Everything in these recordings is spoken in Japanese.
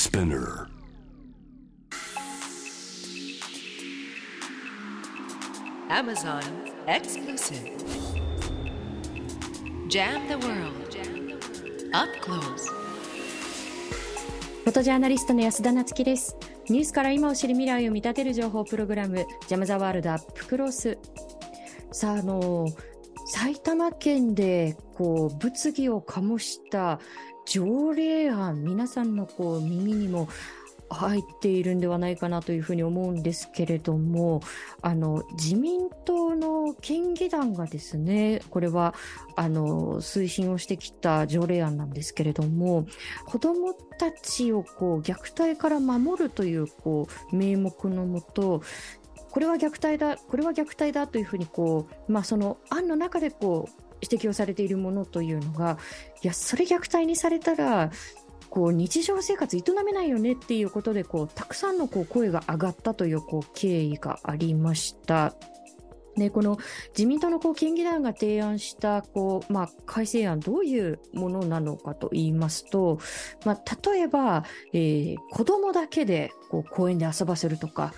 Spinner. Amazon exclusive. Jam the world. Up close. フォトジャーナリストの安田なつきです。ニュースから今を知る未来を見立てる情報プログラム、ジャムザワールドアップクロス。さあ、あの、埼玉県で、こう、物議を醸した条例案、皆さんのこう、耳にも入っているんではないかなというふうに思うんですけれども、あの、自民党の県議団がですね、これは、あの、推進をしてきた条例案なんですけれども、子供たちをこう、虐待から守るという、こう、名目のもと、これは虐待だ、これは虐待だというふうに、こう、まあ、その案の中でこう、指摘をされているものというのが、いや、それ虐待にされたら、こう日常生活営めないよねっていうことでこうたくさんのこう声が上がったというこう経緯がありました。でこの自民党のこう県議団が提案したこう、まあ、改正案、どういうものなのかと言いますと、まあ、例えば、えー、子供だけでこう公園で遊ばせるとか、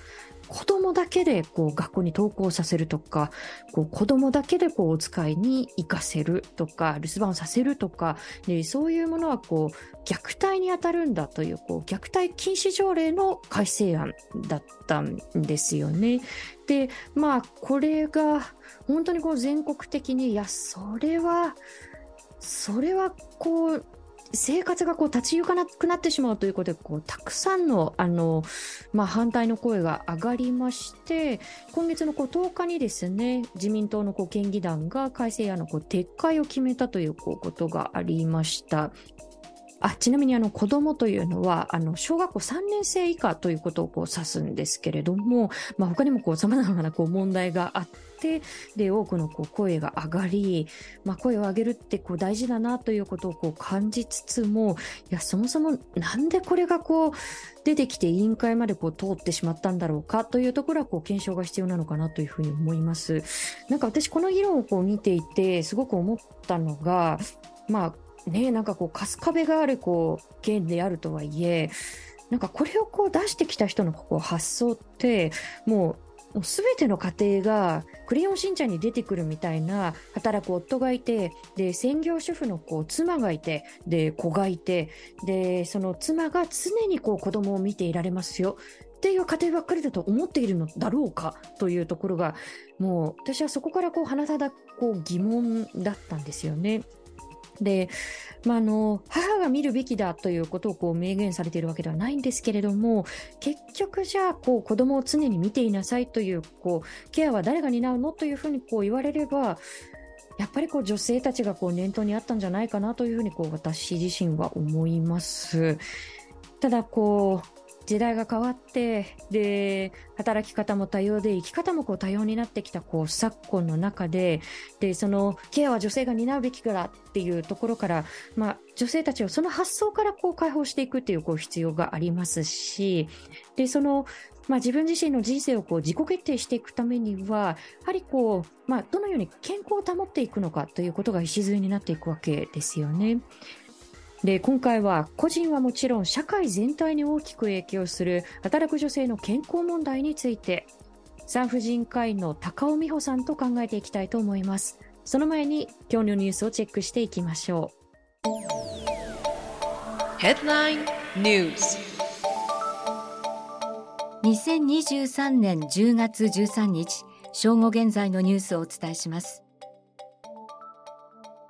子供だけでこう学校に登校させるとか、こう子供だけでこうお使いに行かせるとか、留守番させるとか、でそういうものはこう虐待に当たるんだというこう虐待禁止条例の改正案だったんですよね。で、まあこれが本当にこう全国的に、いや、それは、それはこう、生活がこう立ち行かなくなってしまうということでこうたくさんのあの、まあ、反対の声が上がりまして今月のこう10日にですね自民党のこう県議団が改正案のこう撤回を決めたというこうことがありました。あちなみにあの子供というのはあの小学校3年生以下ということをこう指すんですけれども、まあ、他にもこう様々なこう問題があってで多くのこう声が上がり、まあ、声を上げるってこう大事だなということをこう感じつつもいやそもそもなんでこれがこう出てきて委員会までこう通ってしまったんだろうかというところはこう検証が必要なのかなというふうに思います。なんか私この議論をこう見ていてすごく思ったのがまあね、なんかこう、春日部があるこう、県であるとはいえ、なんかこれをこう出してきた人のこう発想って、もう、もう全ての家庭がクレヨンしんちゃんに出てくるみたいな働く夫がいて、で、専業主婦のこう妻がいて、で、子がいて、で、その妻が常にこう子供を見ていられますよ。っていう家庭ばっかりだと思っているのだろうか？というところが、もう私はそこからこう、鼻ただこう疑問だったんですよね。で、まあ、の母が見るべきだということをこう明言されているわけではないんですけれども結局じゃあこう子供を常に見ていなさいというこうケアは誰が担うのというふうにこう言われればやっぱりこう女性たちがこう念頭にあったんじゃないかなというふうにこう私自身は思います。ただこう時代が変わってで働き方も多様で生き方もこう多様になってきたこう昨今の中ででそのケアは女性が担うべきだっていうところから、まあ、女性たちをその発想からこう解放していくっていうこう必要がありますしでそのまあ、自分自身の人生をこう自己決定していくためには、やはりこう、まあ、どのように健康を保っていくのかということが礎になっていくわけですよね。で今回は個人はもちろん社会全体に大きく影響する働く女性の健康問題について産婦人科医の高尾美穂さんと考えていきたいと思います。その前に今日のニュースをチェックしていきましょう。Headline News. 2023年10月13日正午現在のニュースをお伝えします。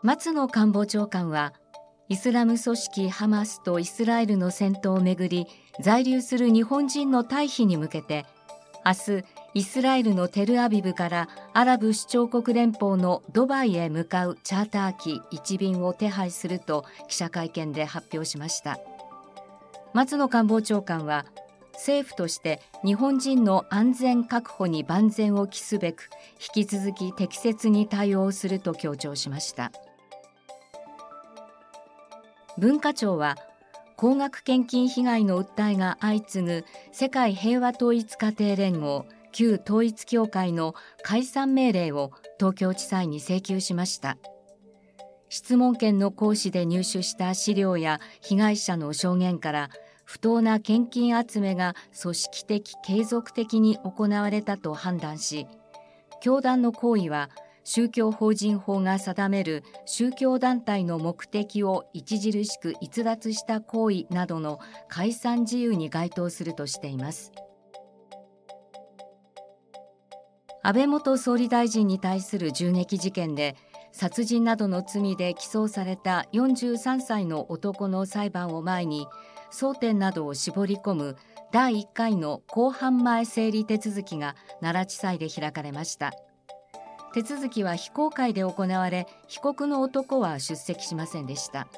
松野官房長官はイスラム組織ハマスとイスラエルの戦闘をめぐり在留する日本人の退避に向けて明日イスラエルのテルアビブからアラブ首長国連邦のドバイへ向かうチャーター機1便を手配すると記者会見で発表しました。松野官房長官は政府として日本人の安全確保に万全を期すべく引き続き適切に対応すると強調しました。文化庁は高額献金被害の訴えが相次ぐ世界平和統一家庭連合旧統一教会の解散命令を東京地裁に請求しました。質問権の行使で入手した資料や被害者の証言から不当な献金集めが組織的継続的に行われたと判断し教団の行為は宗教法人法が定める宗教団体の目的を著しく逸脱した行為などの解散自由に該当するとしています。安倍元総理大臣に対する銃撃事件で殺人などの罪で起訴された43歳の男の裁判を前に争点などを絞り込む第1回の公判前整理手続きが奈良地裁で開かれました。手続きは非公開で行われ被告の男は出席しませんでした。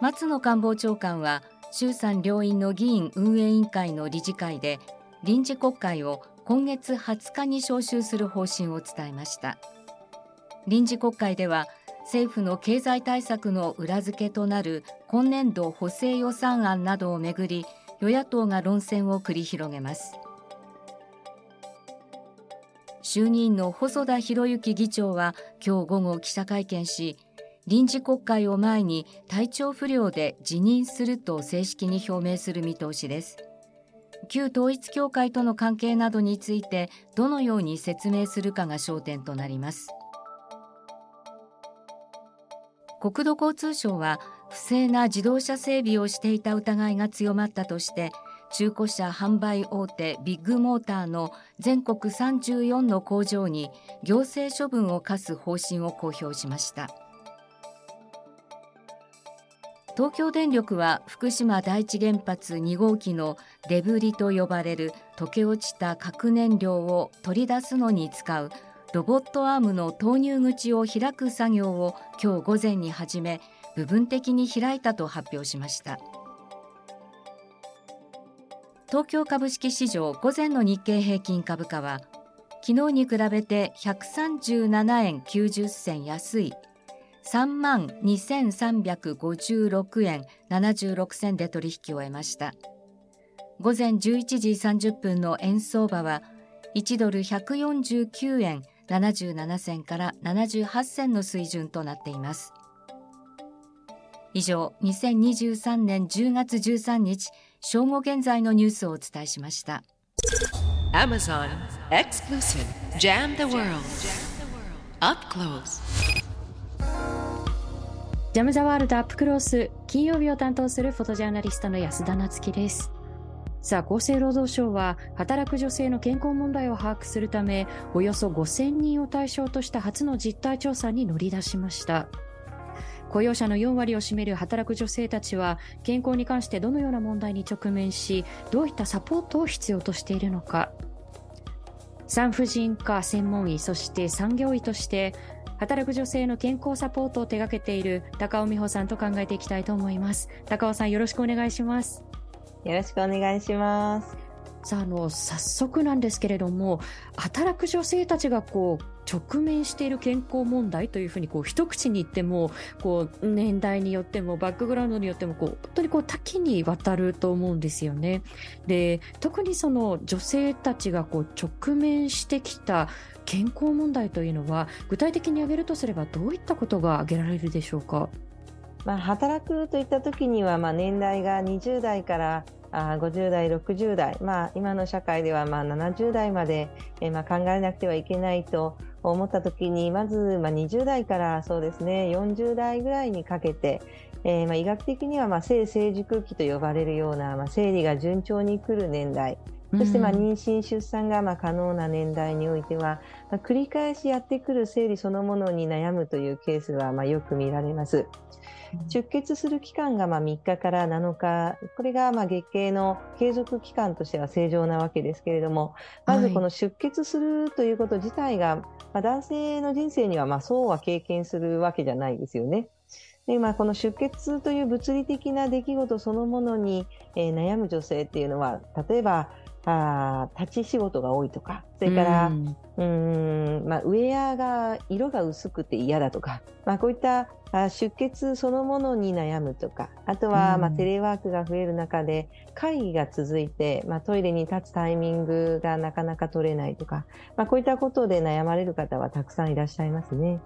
松野官房長官は衆参両院の議員運営委員会の理事会で臨時国会を今月20日に召集する方針を伝えました。臨時国会では政府の経済対策の裏付けとなる今年度補正予算案などをめぐり与野党が論戦を繰り広げます。衆議院の細田博之議長は今日午後記者会見し臨時国会を前に体調不良で辞任すると正式に表明する見通しです。旧統一教会との関係などについてどのように説明するかが焦点となります。国土交通省は不正な自動車整備をしていた疑いが強まったとして中古車販売大手ビッグモーターの全国34の工場に行政処分を課す方針を公表しました。東京電力は福島第一原発2号機のデブリと呼ばれる溶け落ちた核燃料を取り出すのに使うロボットアームの投入口を開く作業を今日午前に始め部分的に開いたと発表しました。東京株式市場午前の日経平均株価は昨日に比べて137円90銭安い。3万2356円76銭で取引を終えました。午前11時30分の円相場は1ドル149円77銭から78銭の水準となっています。以上2023年10月13日正午現在のニュースをお伝えしました。Amazon Exclusive. Jam the World. Up Close. ジャム・ザ・ワールドアップクロース金曜日を担当するフォトジャーナリストの安田なつきです。さあ厚生労働省は働く女性の健康問題を把握するためおよそ5000人を対象とした初の実態調査に乗り出しました雇用者の4割を占める働く女性たちは健康に関してどのような問題に直面しどういったサポートを必要としているのか。産婦人科専門医そして産業医として働く女性の健康サポートを手掛けている高尾美穂さんと考えていきたいと思います。高尾さんよろしくお願いします。よろしくお願いします。さああの早速なんですけれども働く女性たちがこう直面している健康問題というふうにこう一口に言ってもこう年代によってもバックグラウンドによってもこう本当にこう多岐にわたると思うんですよね。で特にその女性たちがこう直面してきた健康問題というのは具体的に挙げるとすればどういったことが挙げられるでしょうか？まあ、働くといった時には、まあ、年代が20代からあ50代、60代、まあ、今の社会ではまあ70代まで、え、まあ考えなくてはいけないと思った時にまずまあ20代からそうですね40代ぐらいにかけて、えー、まあ医学的にはまあ性成熟期と呼ばれるような、まあ、生理が順調に来る年代そしてまあ妊娠、出産がまあ可能な年代においては、まあ、繰り返しやってくる生理そのものに悩むというケースはまあよく見られます。出血する期間がまあ3日から7日、これがまあ月経の継続期間としては正常なわけですけれども、まずこの出血するということ自体が、まあ、男性の人生にはまあそうは経験するわけじゃないですよね。でまあ、この出血という物理的な出来事そのものに、えー、悩む女性っていうのは例えばあ立ち仕事が多いとかそれからうん。まあ、ウェアが色が薄くて嫌だとか、まあ、こういったあ出血そのものに悩むとか、あとは、まあ、テレワークが増える中で会議が続いて、まあ、トイレに立つタイミングがなかなか取れないとか、まあ、こういったことで悩まれる方はたくさんいらっしゃいますね。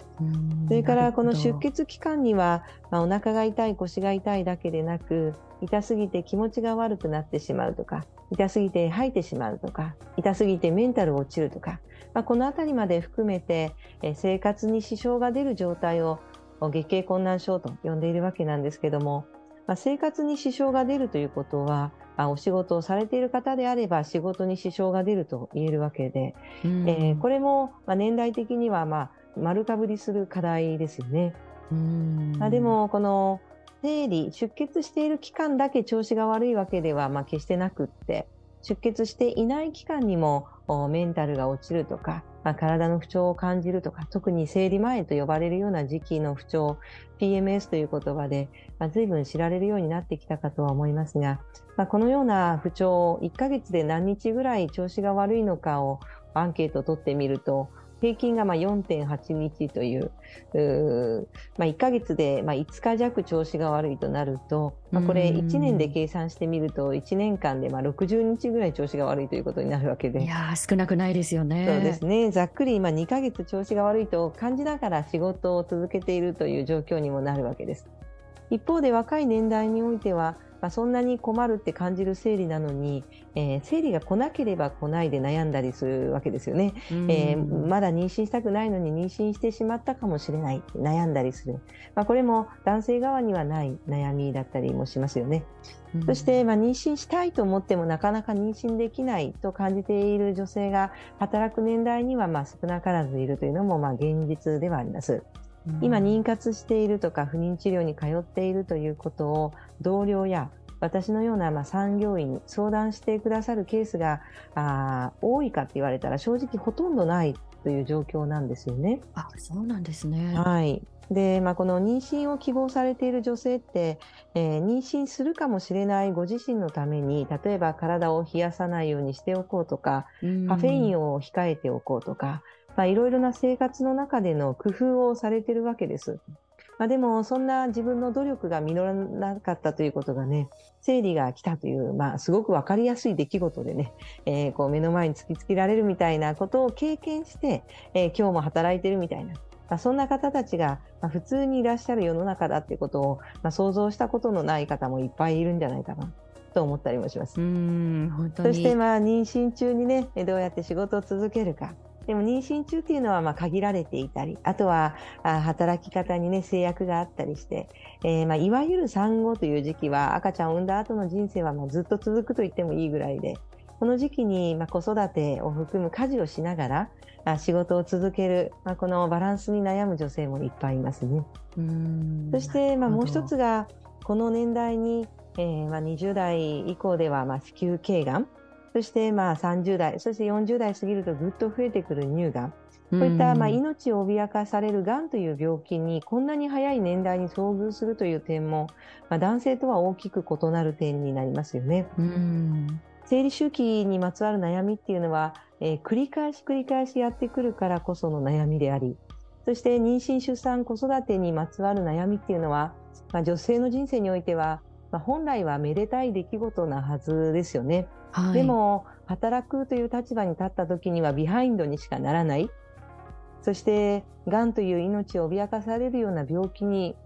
それからこの出血期間には、まあ、お腹が痛い、腰が痛いだけでなく、痛すぎて気持ちが悪くなってしまうとか、痛すぎて吐いてしまうとか、痛すぎてメンタル落ちるとか、まあ、このあたりまで含めて、え生活に支障が出る状態を月経困難症と呼んでいるわけなんですけども、まあ、生活に支障が出るということは、まあ、お仕事をされている方であれば仕事に支障が出ると言えるわけで、うん、えー、これもまあ年代的にはまあ丸かぶりする課題ですよね。うんまあ、でもこの生理出血している期間だけ調子が悪いわけではまあ決してなくって出血していない期間にもメンタルが落ちるとか、まあ、体の不調を感じるとか、特に生理前と呼ばれるような時期の不調、PMS という言葉で、まあ、随分知られるようになってきたかとは思いますが、まあ、このような不調を、1ヶ月で何日ぐらい調子が悪いのかをアンケートを取ってみると、平均がまあ4.8日という、うまあ、1ヶ月でまあ5日弱調子が悪いとなると、まあ、これ1年で計算してみると1年間でまあ60日ぐらい調子が悪いということになるわけでいや少なくないですよね。そうですねざっくり今2ヶ月調子が悪いと感じながら仕事を続けているという状況にもなるわけです。一方で若い年代においてはまあ、そんなに困るって感じる生理なのに、えー、生理が来なければ来ないで悩んだりするわけですよね、えー、まだ妊娠したくないのに妊娠してしまったかもしれない。悩んだりする、まあ、これも男性側にはない悩みだったりもしますよね。そして、まあ、妊娠したいと思ってもなかなか妊娠できないと感じている女性が働く年代にはまあ少なからずいるというのもまあ現実ではあります。今妊活しているとか不妊治療に通っているということを同僚や私のようなまあ産業医に相談してくださるケースがあ多いかって言われたら正直ほとんどないという状況なんですよね。あそうなんですね。はい。で、まあ、この妊娠を希望されている女性って、えー、妊娠するかもしれないご自身のために、例えば体を冷やさないようにしておこうとか、カフェインを控えておこうとか、まあ、いろいろな生活の中での工夫をされてるわけです。まあ、でも、そんな自分の努力が実らなかったということがね、生理が来たという、まあ、すごくわかりやすい出来事でね、えー、こう目の前に突きつけられるみたいなことを経験して、えー、今日も働いてるみたいな、まあ、そんな方たちが、まあ、普通にいらっしゃる世の中だってことを、まあ、想像したことのない方もいっぱいいるんじゃないかな。と思ったりもします。うん本当にそしてまあ妊娠中にねどうやって仕事を続けるかでも妊娠中っていうのはまあ限られていたり、あとはあ働き方にね制約があったりして、えー、まあいわゆる産後という時期は赤ちゃんを産んだ後の人生はまあずっと続くと言ってもいいぐらいで、この時期にまあ子育てを含む家事をしながらあ仕事を続ける、まあ、このバランスに悩む女性もいっぱいいますね。うんそしてまあもう一つがこの年代に、えー、まあ20代以降ではまあ子宮頸がんそしてまあ30代、そして40代過ぎるとぐっと増えてくる乳がん。こういったまあ命を脅かされるがんという病気にこんなに早い年代に遭遇するという点も、まあ、男性とは大きく異なる点になりますよね。うん生理周期にまつわる悩みっていうのは、えー、繰り返し繰り返しやってくるからこその悩みであり、そして妊娠、出産、子育てにまつわる悩みっていうのは、まあ、女性の人生においては、まあ、本来はめでたい出来事なはずですよね。はい、でも、働くという立場に立った時にはビハインドにしかならない。そして、がんという命を脅かされるような病気に、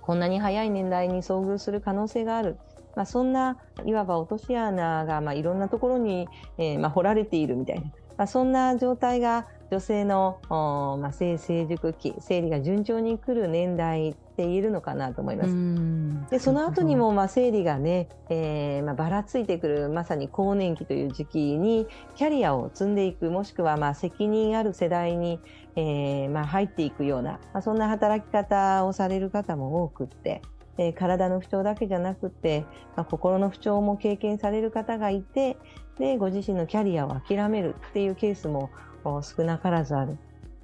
こんなに早い年代に遭遇する可能性がある。まあ、そんな、いわば落とし穴が、まあ、いろんなところに、えー、まあ、掘られているみたいな。まあ、そんな状態が女性の、まあ、性成熟期、生理が順調に来る年代って言えるのかなと思います。で、その後にも、まあ、生理がね、えー、まあ、ばらついてくる、まさに更年期という時期に、キャリアを積んでいく、もしくは、まあ、責任ある世代に、えー、まあ、入っていくような、まあ、そんな働き方をされる方も多くって、えー、体の不調だけじゃなくて、まあ、心の不調も経験される方がいて、で、ご自身のキャリアを諦めるっていうケースも少なからずある。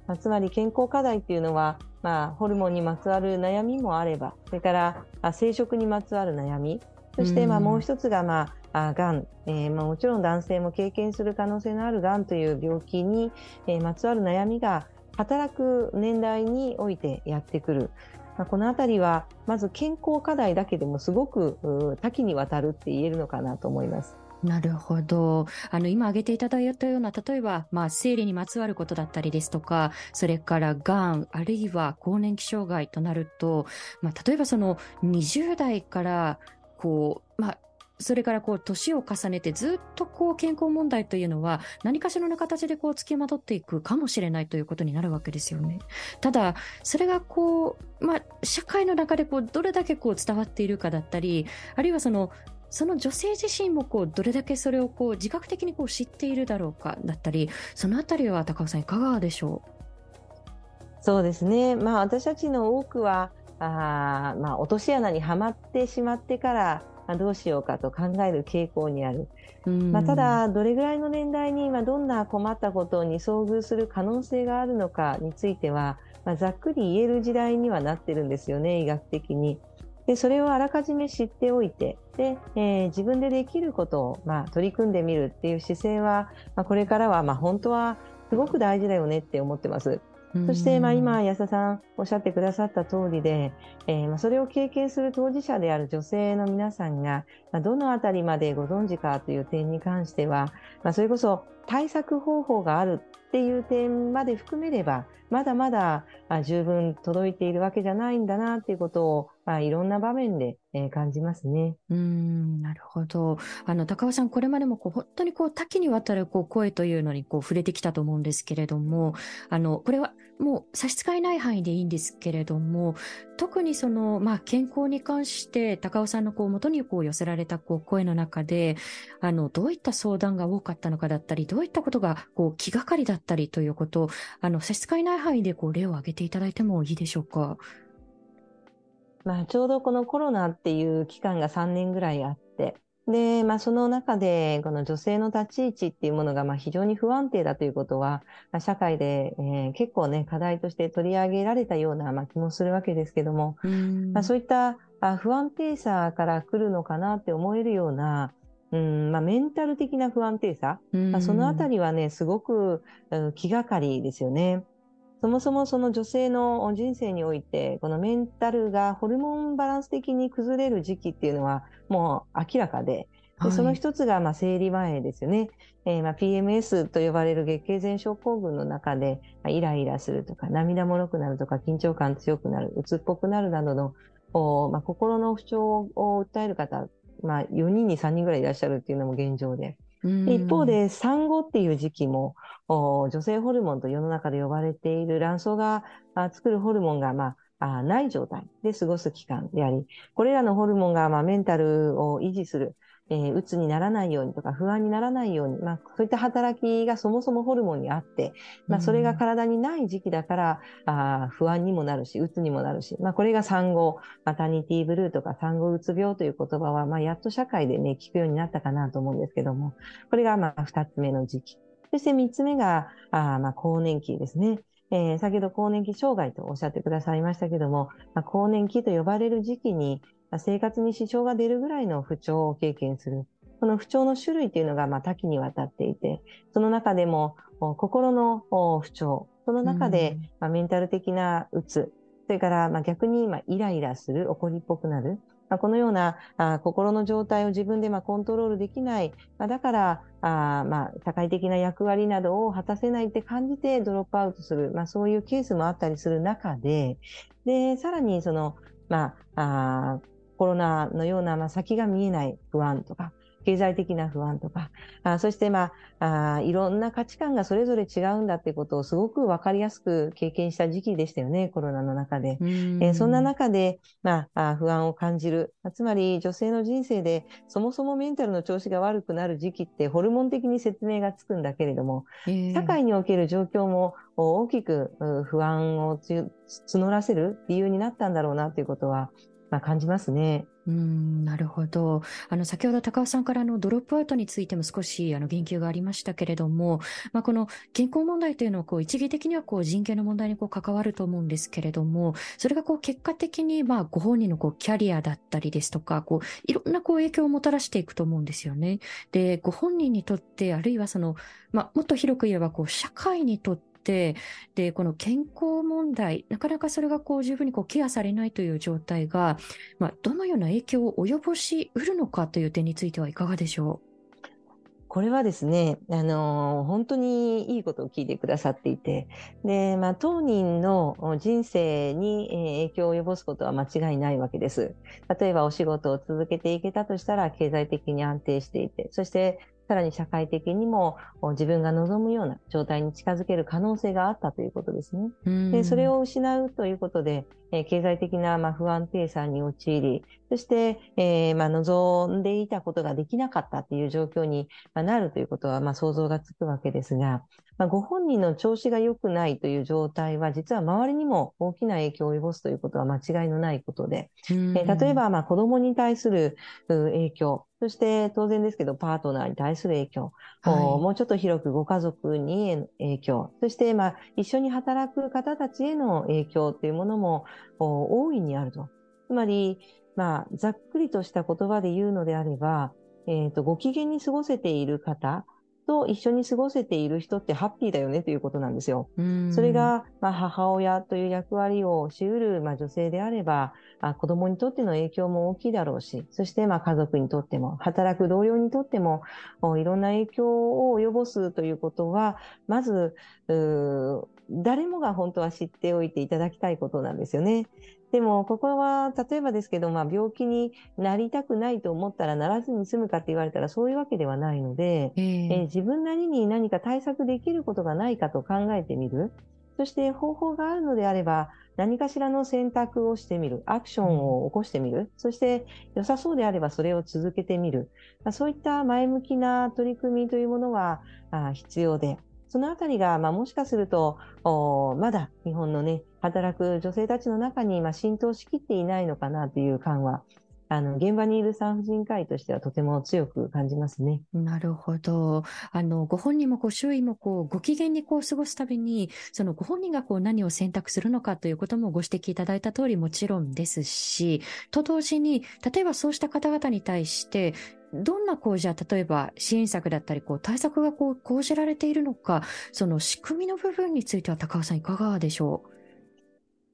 まあ、つまり健康課題っていうのは、まあ、ホルモンにまつわる悩みもあれば、それからあ生殖にまつわる悩み、そしてまあもう一つが、まあ、がん、えー、まあ、もちろん男性も経験する可能性のあるがんという病気に、えー、まつわる悩みが働く年代においてやってくる。まあ、このあたりは、まず健康課題だけでもすごく多岐にわたるって言えるのかなと思います。なるほど。あの、今挙げていただいたような、例えば、まあ、生理にまつわることだったりですとか、それから、がん、あるいは更年期障害となると、まあ、例えばその、20代から、こう、まあ、それからこう年を重ねてずっとこう健康問題というのは何かしらの形でこう付きまとっていくかもしれないということになるわけですよね。ただ、それがこう、まあ、社会の中でこうどれだけこう伝わっているかだったり、あるいはそのその女性自身もこうどれだけそれをこう自覚的にこう知っているだろうかだったり、そのあたりは高尾さんいかがでしょう？そうですね。まあ私たちの多くは、あまあ落とし穴にはまってしまってから、まあ、どうしようかと考える傾向にある。まあ、ただ、どれぐらいの年代に今どんな困ったことに遭遇する可能性があるのかについては、まあ、ざっくり言える時代にはなってるんですよね、医学的に。でそれをあらかじめ知っておいてで、えー、自分でできることを、まあ、取り組んでみるっていう姿勢は、まあ、これからは、まあ、本当はすごく大事だよねって思ってます。そして、まあ、今、安田さんおっしゃってくださった通りで、えー、まあ、それを経験する当事者である女性の皆さんが、まあ、どのあたりまでご存知かという点に関しては、まあ、それこそ対策方法があるっていう点まで含めれば、まだまだ十分届いているわけじゃないんだなっていうことを、まあ、いろんな場面で、感じますね。うん、なるほど。あの、高尾さん、これまでもこう本当にこう多岐にわたるこう声というのにこう触れてきたと思うんですけれども、あの、これはもう差し支えない範囲でいいんですけれども、特にその、まあ、健康に関して高尾さんのこう元にこう寄せられたこう声の中で、あの、どういった相談が多かったのかだったり、どういったことがこう気がかりだったりということを、あの、差し支えない範囲でこう例を挙げていただいてもいいでしょうか？まあ、ちょうどこのコロナっていう期間が3年ぐらいあって、で、まあ、その中で、この女性の立ち位置っていうものが、まあ、非常に不安定だということは、まあ、社会で、えー、結構ね、課題として取り上げられたような、まあ、気もするわけですけども、まあ、そういったあ不安定さから来るのかなって思えるような、うんまあ、メンタル的な不安定さ、まあ、そのあたりはね、すごく、気がかりですよね。そもそもその女性の人生において、このメンタルがホルモンバランス的に崩れる時期っていうのはもう明らかで、でその一つがまあ生理前ですよね。えー、まあ PMS と呼ばれる月経前症候群の中で、まあ、イライラするとか、涙もろくなるとか、緊張感強くなる、鬱っぽくなるなどの、おまあ、心の不調を訴える方、まあ、4人に3人ぐらいいらっしゃるっていうのも現状で。一方で産後っていう時期も女性ホルモンと世の中で呼ばれている卵巣が作るホルモンが、まあ、ない状態で過ごす期間であり、これらのホルモンが、まあ、メンタルを維持する、えー、鬱にならないようにとか不安にならないように、まあ、そういった働きがそもそもホルモンにあって、まあ、それが体にない時期だから、うん、あ不安にもなるし、鬱にもなるし、まあ、これが産後、マタニティブルーとか産後うつ病という言葉は、まあ、やっと社会でね、聞くようになったかなと思うんですけども、これが、まあ、二つ目の時期。そして三つ目が、あまあ、更年期ですね。えー、先ほど更年期障害とおっしゃってくださいましたけども、まあ、更年期と呼ばれる時期に、生活に支障が出るぐらいの不調を経験する。この不調の種類というのがまあ多岐にわたっていて、その中でも心の不調、その中でまあメンタル的なうつ、それからまあ逆にまあイライラする、怒りっぽくなる、まあ、このようなあ心の状態を自分でまあコントロールできない、まあ、だからあまあ社会的な役割などを果たせないって感じてドロップアウトする、まあ、そういうケースもあったりする中で、で、さらにその、まあ、あコロナのような、まあ、先が見えない不安とか、経済的な不安とか、あそして、まああ、いろんな価値観がそれぞれ違うんだってことをすごくわかりやすく経験した時期でしたよね、コロナの中で。えー、そんな中で、まあ、不安を感じる。つまり、女性の人生でそもそもメンタルの調子が悪くなる時期ってホルモン的に説明がつくんだけれども、えー、社会における状況も大きく不安を募らせる理由になったんだろうなということは、まあ、感じますね。うん、なるほど。あの、先ほど高尾さんからのドロップアウトについても少しあの言及がありましたけれども、まあ、この健康問題というのはこう一義的にはこう人権の問題にこう関わると思うんですけれども、それがこう結果的にまあご本人のこうキャリアだったりですとか、こういろんなこう影響をもたらしていくと思うんですよね。で、ご本人にとって、あるいはその、まあ、もっと広く言えばこう社会にとってて、で、この健康問題、なかなかそれがこう十分にこうケアされないという状態が、まあ、どのような影響を及ぼしうるのかという点についてはいかがでしょう？これはですね、あのー、本当にいいことを聞いてくださっていて、で、まあ、当人の人生に影響を及ぼすことは間違いないわけです。例えばお仕事を続けていけたとしたら経済的に安定していて、そしてさらに社会的にも自分が望むような状態に近づける可能性があったということですね。でそれを失うということで、え経済的なま不安定さに陥り、そして、えー、ま望んでいたことができなかったという状況になるということはま想像がつくわけですが、まあ、ご本人の調子が良くないという状態は、実は周りにも大きな影響を及ぼすということは間違いのないことで、えー、例えば、まあ、子供に対する影響、そして当然ですけど、パートナーに対する影響、はい、もうちょっと広くご家族に影響、そしてまあ一緒に働く方たちへの影響というものも大いにあると。つまり、まあ、ざっくりとした言葉で言うのであれば、えっ、ー、と、ご機嫌に過ごせている方、と一緒に過ごせている人ってハッピーだよねということなんですよ。それが、まあ、母親という役割をしうる、まあ、女性であればあ、子供にとっての影響も大きいだろうし、そしてまあ家族にとっても、働く同僚にとっても、いろんな影響を及ぼすということは、まず、誰もが本当は知っておいていただきたいことなんですよね。でも、ここは、例えばですけど、まあ、病気になりたくないと思ったらならずに済むかって言われたらそういうわけではないので、えー、えー、自分なりに何か対策できることがないかと考えてみる。そして方法があるのであれば、何かしらの選択をしてみる。アクションを起こしてみる。うん、そして良さそうであればそれを続けてみる。そういった前向きな取り組みというものは必要で、そのあたりが、まあ、もしかすると、まだ日本のね、働く女性たちの中に、まあ、浸透しきっていないのかなという感はあの、現場にいる産婦人科医としてはとても強く感じますね。なるほど。あの、ご本人もこう、周囲もこう、ご機嫌にこう過ごすたびに、そのご本人がこう、何を選択するのかということもご指摘いただいた通りもちろんですし、と同時に、例えばそうした方々に対して、どんなこう、じゃあ、例えば支援策だったり、こう、対策がこう、講じられているのか、その仕組みの部分については高尾さんいかがでしょう？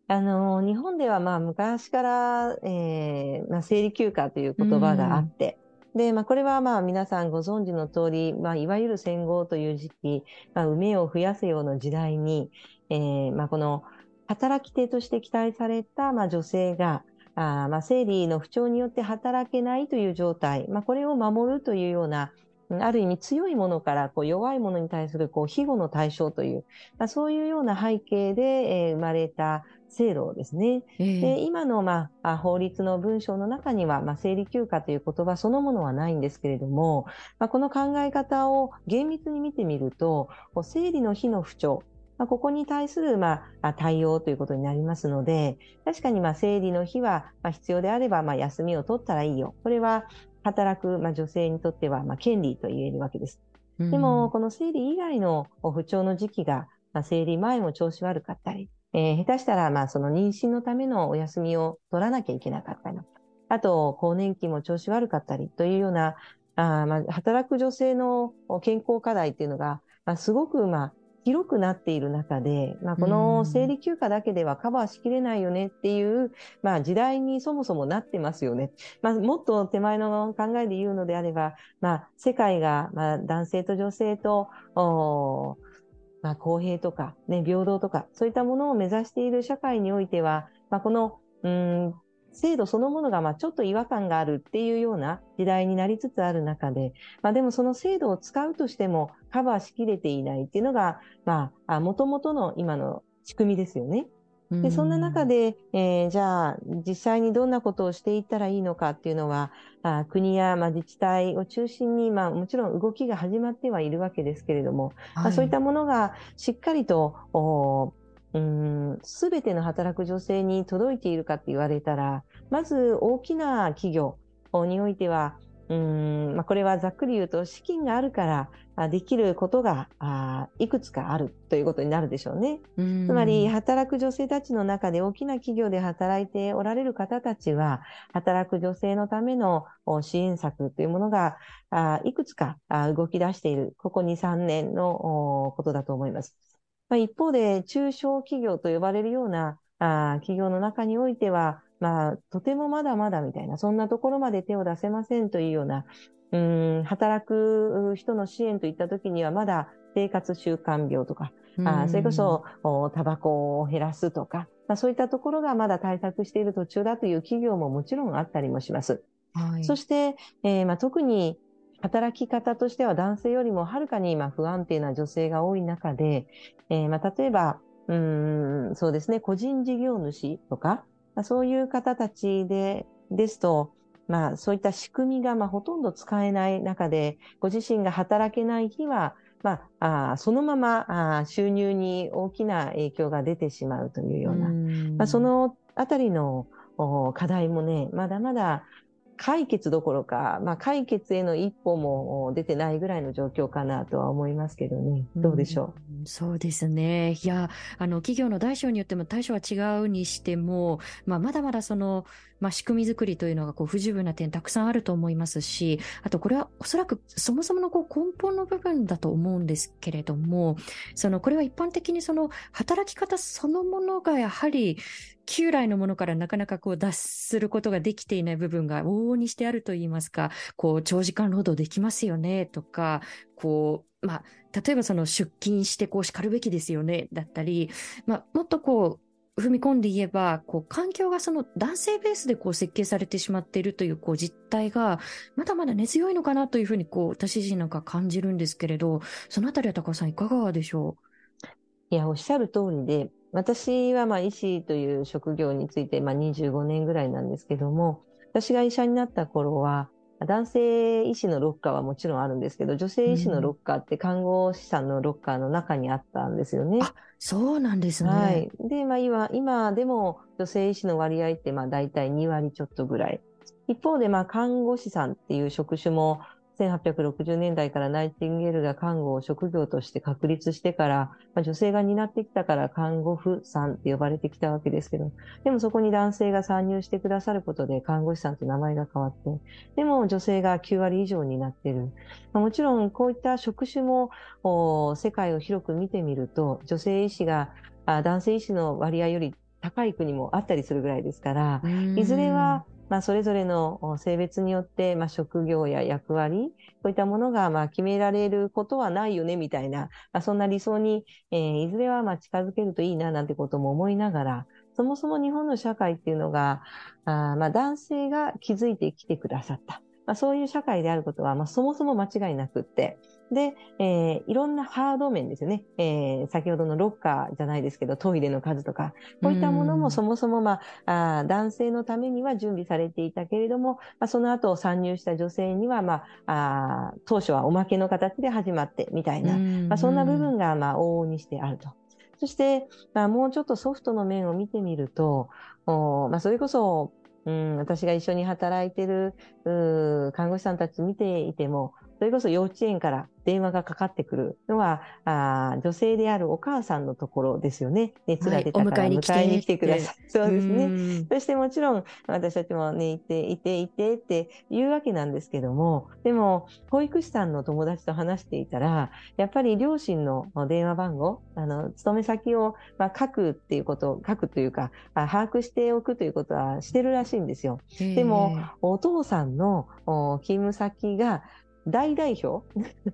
あの、日本ではまあ昔から、えー、まあ、生理休暇という言葉があって、で、まあ、これはまあ皆さんご存知の通り、まあ、いわゆる戦後という時期、まあ、産めを増やせよの時代に、えー、まあ、この働き手として期待されたまあ女性が、あまあ生理の不調によって働けないという状態、まあ、これを守るというような、ある意味強いものからこう弱いものに対するこう庇護の対象という、まあ、そういうような背景で、えー、生まれた制度ですね。えー、で今の、まあ、法律の文章の中には、まあ、生理休暇という言葉そのものはないんですけれども、まあ、この考え方を厳密に見てみると、生理の日の不調、まあ、ここに対する、まあ、対応ということになりますので、確かに、まあ、生理の日は、まあ、必要であれば、まあ、休みを取ったらいいよ。これは、働く、まあ、女性にとっては、まあ、権利と言えるわけです。でも、この生理以外の不調の時期が、まあ、生理前も調子悪かったり、えー、下手したら、まあ、その妊娠のためのお休みを取らなきゃいけなかったり、あと、更年期も調子悪かったりというような、あまあ、働く女性の健康課題っていうのが、まあ、すごく、まあ、広くなっている中で、まあ、この生理休暇だけではカバーしきれないよねっていう、まあ、時代にそもそもなってますよね。まあ、もっと手前の考えで言うのであれば、まあ、世界が、まあ、男性と女性と、まあ、公平とか、ね、平等とか、そういったものを目指している社会においては、まあ、この、うん、制度そのものが、まあ、ちょっと違和感があるっていうような時代になりつつある中で、まあ、でもその制度を使うとしてもカバーしきれていないっていうのが、まあ、もともとの今の仕組みですよね。で、そんな中で、えー、じゃあ、実際にどんなことをしていったらいいのかっていうのは、あ国や、まあ、自治体を中心に、まあ、もちろん動きが始まってはいるわけですけれども、はい、まあ、そういったものがしっかりと、すべての働く女性に届いているかって言われたら、まず大きな企業においては、うんまあ、これはざっくり言うと資金があるからできることがあいくつかあるということになるでしょうね。つまり働く女性たちの中で大きな企業で働いておられる方たちは働く女性のための支援策というものがあいくつか動き出しているここ2、3年のことだと思います。まあ、一方で、中小企業と呼ばれるようなあ企業の中においては、まあ、とてもまだまだみたいな、そんなところまで手を出せませんというような、うん働く人の支援といったときには、まだ生活習慣病とか、あそれこそタバコを減らすとか、まあ、そういったところがまだ対策している途中だという企業ももちろんあったりもします。はい、そして、えーまあ、特に働き方としては男性よりもはるかに今不安定な女性が多い中で、えーまあ、例えば、うん、そうですね、個人事業主とか、まあ、そういう方たちで、ですと、まあ、そういった仕組みが、まあ、ほとんど使えない中で、ご自身が働けない日は、まあ、あそのままあ収入に大きな影響が出てしまうというような、まあ、そのあたりの課題もね、まだまだ解決どころか、まあ、解決への一歩も出てないぐらいの状況かなとは思いますけどね。どうでしょう、うん、そうですね。いや、あの、企業の大小によっても対処は違うにしても、まあ、まだまだその、まあ、仕組み作りというのがこう不十分な点たくさんあると思いますし、あとこれはおそらくそもそものこう根本の部分だと思うんですけれども、そのこれは一般的にその働き方そのものがやはり旧来のものからなかなかこう脱することができていない部分が往々にしてあるといいますか、こう長時間労働できますよねとか、こう、まあ、例えばその出勤してこう叱るべきですよねだったり、まあ、もっとこう踏み込んで言えば、こう、環境がその男性ベースでこう設計されてしまっているというこう実態が、まだまだ根強いのかなというふうにこう、私自身なんか感じるんですけれど、そのあたりは高尾さんいかがでしょう？いや、おっしゃる通りで、私はまあ医師という職業についてまあ25年ぐらいなんですけども、私が医者になった頃は、男性医師のロッカーはもちろんあるんですけど、女性医師のロッカーって看護師さんのロッカーの中にあったんですよね。あ、そうなんですね。はい。で、まあ今、今でも女性医師の割合ってまあ大体2割ちょっとぐらい。一方でまあ看護師さんっていう職種も1860年代からナイチンゲールが看護を職業として確立してから、まあ、女性が担ってきたから看護婦さんって呼ばれてきたわけですけど、でもそこに男性が参入してくださることで看護師さんと名前が変わって、でも女性が9割以上になってる。まあ、もちろんこういった職種も世界を広く見てみると、女性医師が男性医師の割合より高い国もあったりするぐらいですから、いずれはまあ、それぞれの性別によって、まあ、職業や役割、こういったものが、まあ、決められることはないよね、みたいな、まあ、そんな理想に、えー、いずれは、まあ、近づけるといいな、なんてことも思いながら、そもそも日本の社会っていうのが、あまあ、男性が気づいてきてくださった。まあ、そういう社会であることは、まあ、そもそも間違いなくって、で、えー、いろんなハード面ですよね。えー、先ほどのロッカーじゃないですけど、トイレの数とか、こういったものもそもそも、まあ、あ男性のためには準備されていたけれども、まあ、その後参入した女性には、まあ、あ当初はおまけの形で始まって、みたいな、まあ、そんな部分が、まあ、往々にしてあると。そして、まあ、もうちょっとソフトの面を見てみると、おまあ、それこそ、うん、私が一緒に働いてる看護師さんたち見ていても、それこそ幼稚園から電話がかかってくるのは、あ女性であるお母さんのところですよね。熱が出たから迎えに来てください。そうですね。そしてもちろん私たちもね、いて、いて、いてって言うわけなんですけども、でも、保育士さんの友達と話していたら、やっぱり両親の電話番号、あの、勤め先を、まあ、書くっていうこと、書くというか、把握しておくということはしてるらしいんですよ。でも、お父さんの勤務先が、大代表？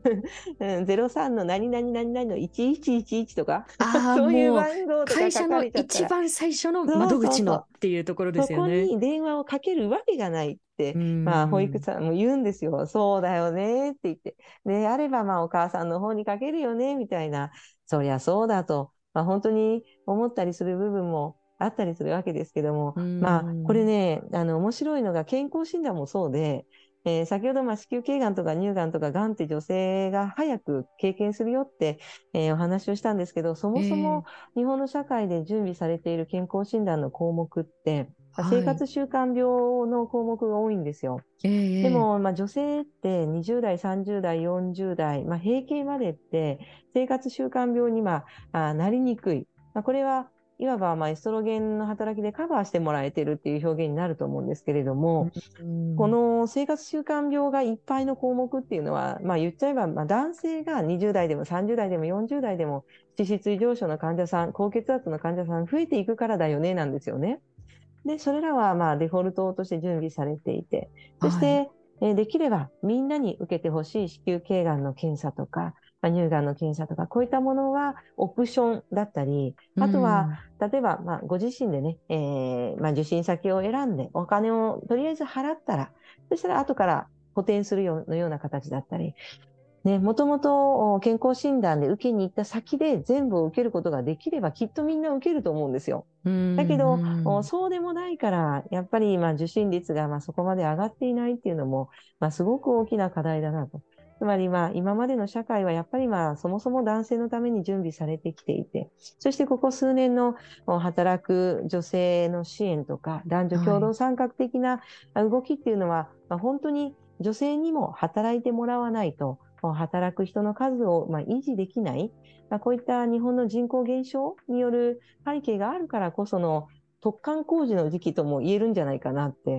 03の何々何々の1111とか？そういう番号とか会社の一番最初の窓口のっていうところですよね。そこに電話をかけるわけがないって、まあ、保育士さんも言うんですよ。そうだよねって言って。で、あれば、まあ、お母さんの方にかけるよね、みたいな。そりゃそうだと、まあ、本当に思ったりする部分もあったりするわけですけども、まあ、これね、あの、面白いのが健康診断もそうで、えー、先ほど、まあ、子宮頸がんとか乳がんとかがんって女性が早く経験するよって、えー、お話をしたんですけど、そもそも日本の社会で準備されている健康診断の項目って、生活習慣病の項目が多いんですよ。でも、まあ、女性って20代、30代、40代、まあ、閉経までって生活習慣病に、まあ、なりにくい。まあ、これはいわばまあエストロゲンの働きでカバーしてもらえてるっていう表現になると思うんですけれども、うんこの生活習慣病がいっぱいの項目っていうのは、まあ言っちゃえば、まあ男性が20代でも30代でも40代でも脂質異常症の患者さん、高血圧の患者さん増えていくからだよね、なんですよね。で、それらはまあデフォルトとして準備されていて、そして、えーできればみんなに受けてほしい子宮頸がんの検査とか、まあ、乳がんの検査とか、こういったものはオプションだったり、あとは、例えば、まあ、ご自身でね、えーまあ、受診先を選んで、お金をとりあえず払ったら、そしたら後から補填するようのような形だったり、ね、もともと健康診断で受けに行った先で全部を受けることができれば、きっとみんな受けると思うんですよ。うんだけど、そうでもないから、やっぱりまあ受診率がまあそこまで上がっていないっていうのも、まあ、すごく大きな課題だなと。つまりまあ今までの社会はやっぱりまあそもそも男性のために準備されてきていて、そしてここ数年の働く女性の支援とか男女共同参画的な動きっていうのは、ま、本当に女性にも働いてもらわないと、働く人の数をま維持できない、ま、こういった日本の人口減少による背景があるからこその突貫工事の時期とも言えるんじゃないかなって、え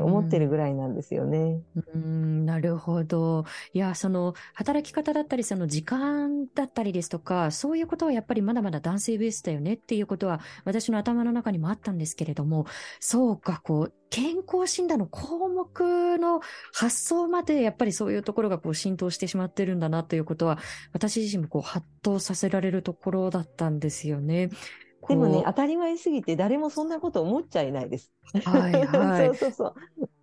ー思ってるぐらいなんですよね。うん、なるほど。いや、その、働き方だったり、その時間だったりですとか、そういうことはやっぱりまだまだ男性ベースだよねっていうことは、私の頭の中にもあったんですけれども、そうか、こう、健康診断の項目の発想まで、やっぱりそういうところがこう浸透してしまってるんだなということは、私自身もこう、ハッとさせられるところだったんですよね。でもね、こ当たり前すぎて誰もそんなこと思っちゃいないです。うはいはい そうそうそう。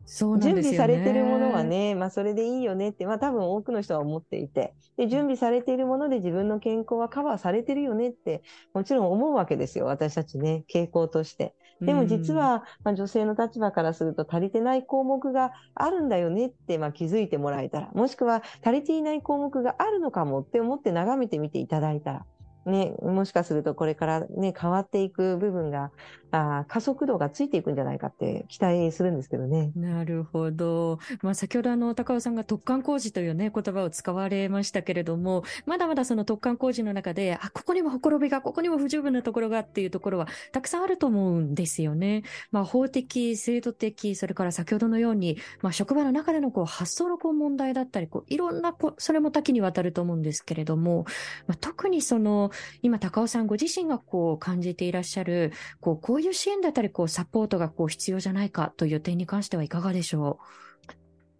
そう準。備されてるものはね、まあそれでいいよねって、まあ多分多くの人は思っていて、で、準備されているもので自分の健康はカバーされてるよねって、もちろん思うわけですよ。私たちね、傾向として。でも実は、まあ、女性の立場からすると足りてない項目があるんだよねって、まあ、気づいてもらえたら、もしくは足りていない項目があるのかもって思って眺めてみていただいたら、ね、もしかするとこれからね、変わっていく部分が、あ加速度がついていくんじゃないかって期待するんですけどね。なるほど。まあ、先ほどあの、高尾さんが突貫工事というね、言葉を使われましたけれども、まだまだその突貫工事の中で、あ、ここにもほころびが、ここにも不十分なところがっていうところは、たくさんあると思うんですよね。まあ、法的、制度的、それから先ほどのように、まあ、職場の中でのこう、発想のこう問題だったり、こう、いろんなこう、それも多岐にわたると思うんですけれども、まあ、特にその、今、高尾さんご自身がこう、感じていらっしゃる、こう、こういう支援だったり、こう、サポートがこう、必要じゃないかという点に関してはいかがでしょ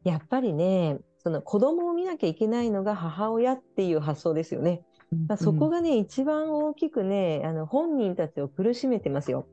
やっぱりね、その子供を見なきゃいけないのが母親っていう発想ですよね。う。まあ、そこがね、一番大きくね、あの、本人たちを苦しめてますよ。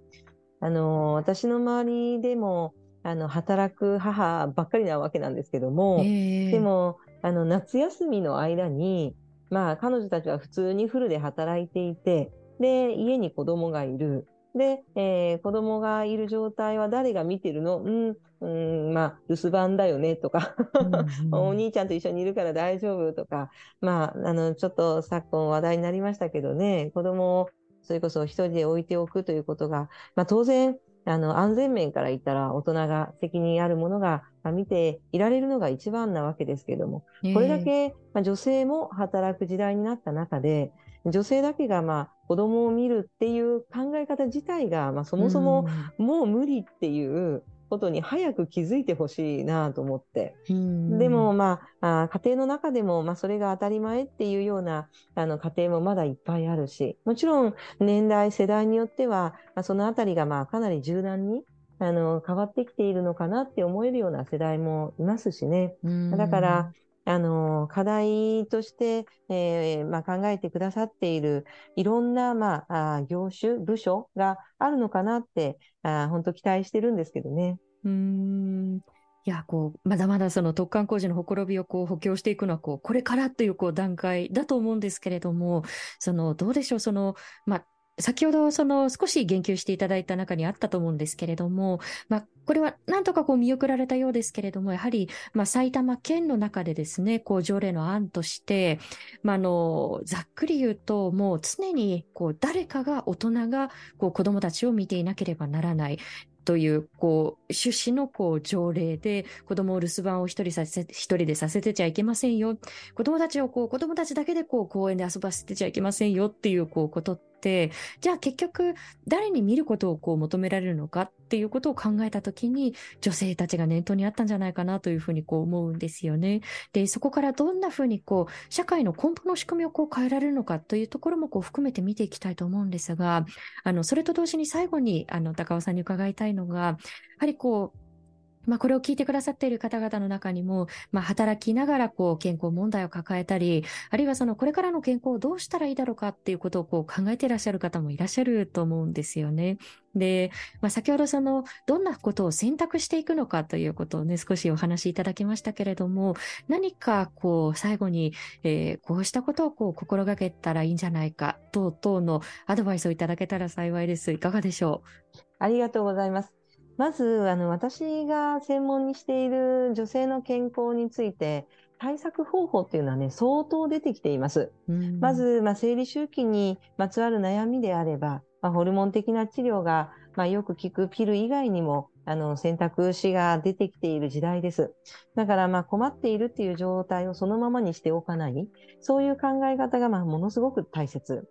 あの、私の周りでも、あの、働く母ばっかりなわけなんですけども、ええでも、あの、夏休みの間に、まあ、彼女たちは普通にフルで働いていて、で、家に子供がいる。で、えー子供がいる状態は誰が見てるの？うん、うん、まあ、留守番だよね、とか。お兄ちゃんと一緒にいるから大丈夫？とか、まあ、あの、ちょっと昨今話題になりましたけどね、子供をそれこそ一人で置いておくということが、まあ当然、あの、安全面から言ったら大人が責任あるものがまあ見ていられるのが一番なわけですけども、これだけ、まあ、女性も働く時代になった中で、女性だけがまあ子供を見るっていう考え方自体が、まあそもそももう無理っていうことに早く気づいてほしいなと思って。うん、でも、まあ、あー家庭の中でも、まあ、それが当たり前っていうような、あの、家庭もまだいっぱいあるし、もちろん、年代、世代によっては、まあ、そのあたりが、まあ、かなり柔軟に、あの、変わってきているのかなって思えるような世代もいますしね。うん、だから、あの、課題として、えーまあ、考えてくださっている、いろんな、まあ、業種、部署があるのかなって、あ本当期待してるんですけどね。うん。いや、こう、まだまだその突貫工事のほころびをこう補強していくのは、こう、これからというこう段階だと思うんですけれども、その、どうでしょう、その、まあ、先ほどその少し言及していただいた中にあったと思うんですけれども、まあ、これはなんとかこう見送られたようですけれども、やはり、まあ、埼玉県の中でですね、こう条例の案として、まあ、あの、ざっくり言うと、もう常にこう誰かが大人がこう子供たちを見ていなければならない。という、こう、趣旨のこう条例で、子供を留守番を一人させ、一人でさせてちゃいけませんよ。子供たちをこう、子供たちだけでこう、公園で遊ばせてちゃいけませんよっていう、こう、ことって、じゃあ結局、誰に見ることをこう、求められるのかっていうことを考えたときに、女性たちが念頭にあったんじゃないかなというふうにこう思うんですよね。で、そこからどんなふうにこう、社会の根本の仕組みをこう変えられるのかというところもこう含めて見ていきたいと思うんですが、あの、それと同時に最後に、あの、高尾さんに伺いたいのが、やはりこう、まあ、これを聞いてくださっている方々の中にも、まあ、働きながら、こう、健康問題を抱えたり、あるいはその、これからの健康をどうしたらいいだろうかっていうことをこう考えていらっしゃる方もいらっしゃると思うんですよね。で、まあ、先ほどその、どんなことを選択していくのかということをね、少しお話しいただきましたけれども、何かこう、最後に、えーこうしたことをこう、心がけたらいいんじゃないか、等々のアドバイスをいただけたら幸いです。いかがでしょう？ありがとうございます。まず、あの、私が専門にしている女性の健康について、対策方法っていうのはね、相当出てきています。う。うんま、ず、まあ、生理周期にまつわる悩みであれば、まあ、ホルモン的な治療が、まあ、よく効くピル以外にも、あの、選択肢が出てきている時代です。だから、まあ、困っているっていう状態をそのままにしておかない。そういう考え方が、まあ、ものすごく大切。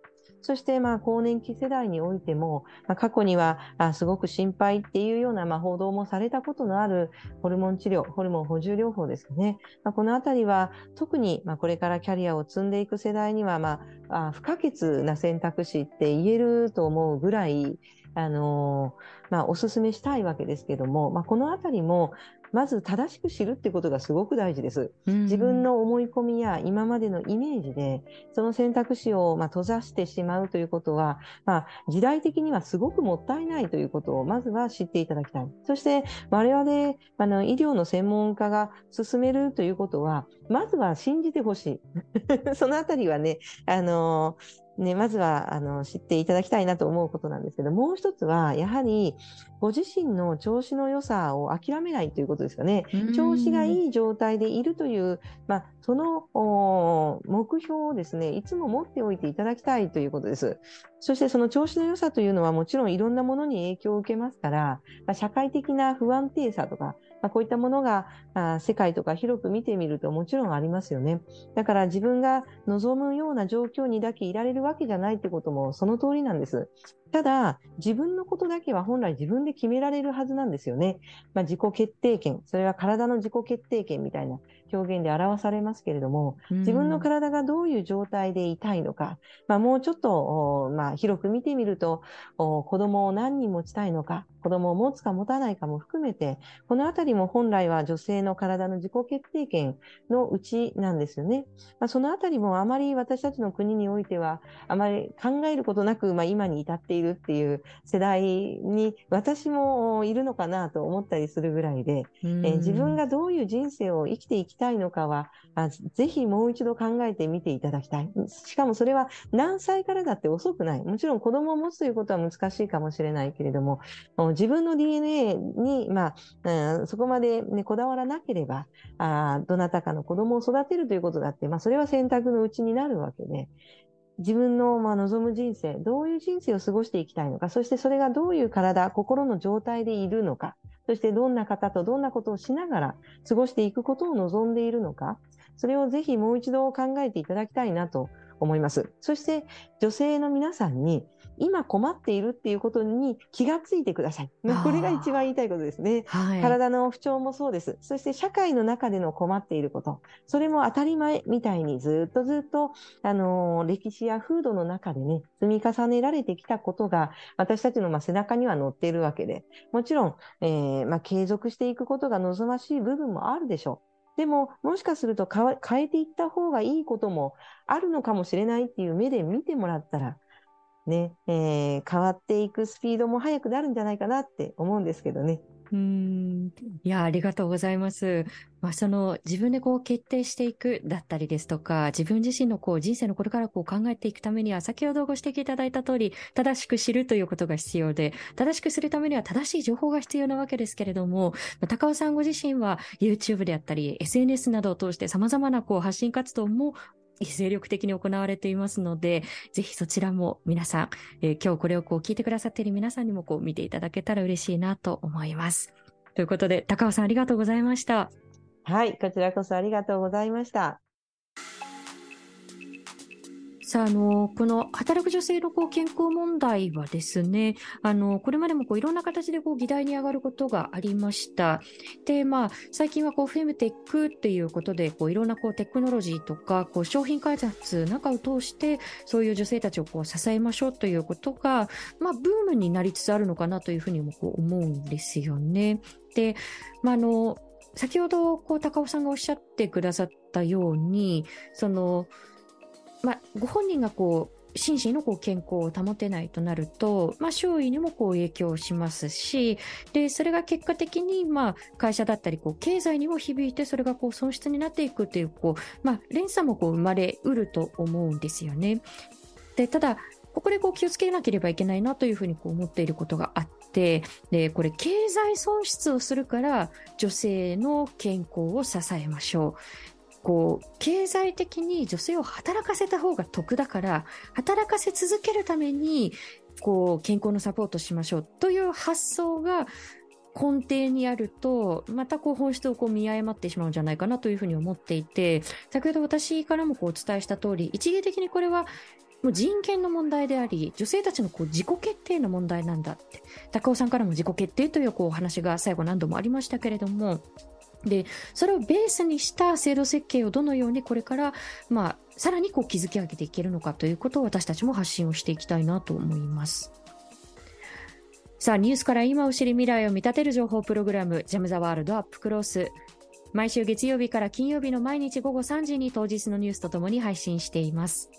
そして、まあ、更年期世代においても、まあ、過去には、あすごく心配っていうような、まあ、報道もされたことのあるホルモン治療、ホルモン補充療法ですかね。まあ、このあたりは、特に、まあ、これからキャリアを積んでいく世代には、まあ、あ不可欠な選択肢って言えると思うぐらい、あのーまあ、お勧めしたいわけですけども、まあ、このあたりも、まず正しく知るってことがすごく大事です。自分、の思い込みや今までのイメージで、その選択肢をまあ閉ざしてしまうということは、まあ、時代的にはすごくもったいないということをまずは知っていただきたい。そして我々あの医療の専門家が進めるということは、まずは信じてほしい。そのあたりはね、あのね、まずはあの知っていただきたいなと思うことなんですけど、もう一つは、やはりご自身の調子の良さを諦めないということですよね。調子がい。いい状態でいるという、まあ、そのお目標をですね、いつも持っておいていただきたいということです。そしてその調子の良さというのはもちろんいろんなものに影響を受けますから、まあ、社会的な不安定さとか、まあ、こういったものがあ世界とか広く見てみるともちろんありますよね。だから自分が望むような状況にだけいられるわけじゃないってこともその通りなんです。ただ、自分のことだけは本来自分で決められるはずなんですよね。まあ、自己決定権、それは体の自己決定権みたいな表現で表されますけれども、自分の体がどういう状態でいたいのか、まあ、もうちょっと、おまあ、広く見てみると、お子供を何人持ちたいのか、子供を持つか持たないかも含めて、このあたりも本来は女性の体の自己決定権のうちなんですよね。まあ、そのあたりもあまり私たちの国においては、あまり考えることなく、まあ、今に至っているっていう世代に私もいるのかなと思ったりするぐらいで、えー自分がどういう人生を生きていきたいのかは、あぜひもう一度考えてみていただきたい。しかもそれは何歳からだって遅くない。もちろん子供を持つということは難しいかもしれないけれども、自分の DNA に、まあ、うんそこまで、ね、こだわらなければあ、どなたかの子供を育てるということだって、まあ、それは選択のうちになるわけで、自分のまあ望む人生、どういう人生を過ごしていきたいのか、そしてそれがどういう体、心の状態でいるのか、そしてどんな方とどんなことをしながら過ごしていくことを望んでいるのか、それをぜひもう一度考えていただきたいなと思います。そして女性の皆さんに今困っているっていうことに気がついてください。これが一番言いたいことですね。はい。体の不調もそうです。そして社会の中での困っていること。それも当たり前みたいにずっとずっと、あのー歴史や風土の中でね、積み重ねられてきたことが、私たちのまあ背中には乗っているわけで、もちろん、えーまあ、継続していくことが望ましい部分もあるでしょう。でも、もしかすると変えていった方がいいこともあるのかもしれないっていう目で見てもらったら、ね、えー変わっていくスピードも速くなるんじゃないかなって思うんですけどね。うん。いや、ありがとうございます。まあ、その自分でこう決定していくだったりですとか、自分自身のこう人生のこれからこう考えていくためには、先ほどご指摘いただいた通り、正しく知るということが必要で、正しくするためには正しい情報が必要なわけですけれども、高尾さんご自身は YouTube であったり、SNS などを通して様々なこう発信活動も精力的に行われていますので、ぜひそちらも皆さん、えー今日これをこう聞いてくださっている皆さんにもこう見ていただけたら嬉しいなと思います。ということで、高尾さんありがとうございました。はい、こちらこそありがとうございました。さあ、あの、この働く女性のこう健康問題はですね、あの、これまでもこういろんな形でこう議題に上がることがありました。で、まあ、最近はこうフェムテックっていうことで、こういろんなこうテクノロジーとか、こう商品開発なんかを通して、そういう女性たちをこう支えましょうということが、まあ、ブームになりつつあるのかなというふうにもこう思うんですよね。で、まあ、あの、先ほどこう高尾さんがおっしゃってくださったように、その、まあ、ご本人がこう心身のこう健康を保てないとなると、まあ、周囲にもこう影響しますしでそれが結果的にまあ会社だったりこう経済にも響いてそれがこう損失になっていくというこう、まあ、連鎖もこう生まれうると思うんですよね。でただここでこう気をつけなければいけないなというふうにこう思っていることがあってでこれ経済損失をするから女性の健康を支えましょう。こう経済的に女性を働かせた方が得だから働かせ続けるためにこう健康のサポートしましょうという発想が根底にあるとまたこう本質をこう見誤ってしまうんじゃないかなというふうに思っていて先ほど私からもこうお伝えした通り一義的にこれはもう人権の問題であり女性たちのこう自己決定の問題なんだって高尾さんからも自己決定というこうお話が最後何度もありましたけれどもでそれをベースにした制度設計をどのようにこれから、まあ、さらにこう築き上げていけるのかということを私たちも発信をしていきたいなと思います。さあ、ニュースから今を知り未来を見立てる情報プログラム、ジャム・ザ・ワールド・アップ・クロース。毎週月曜日から金曜日の毎日午後3時に当日のニュースとともに配信しています。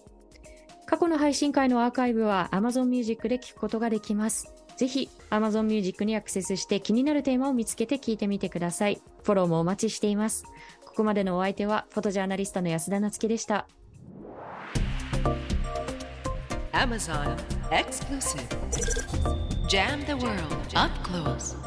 過去の配信会のアーカイブは Amazon Music で聞くことができます。ぜひ Amazon Music にアクセスして気になるテーマを見つけて聞いてみてください。フォローもお待ちしています。ここまでのお相手はフォトジャーナリストの安田なつきでした。Amazon exclusive. Jam the world up close.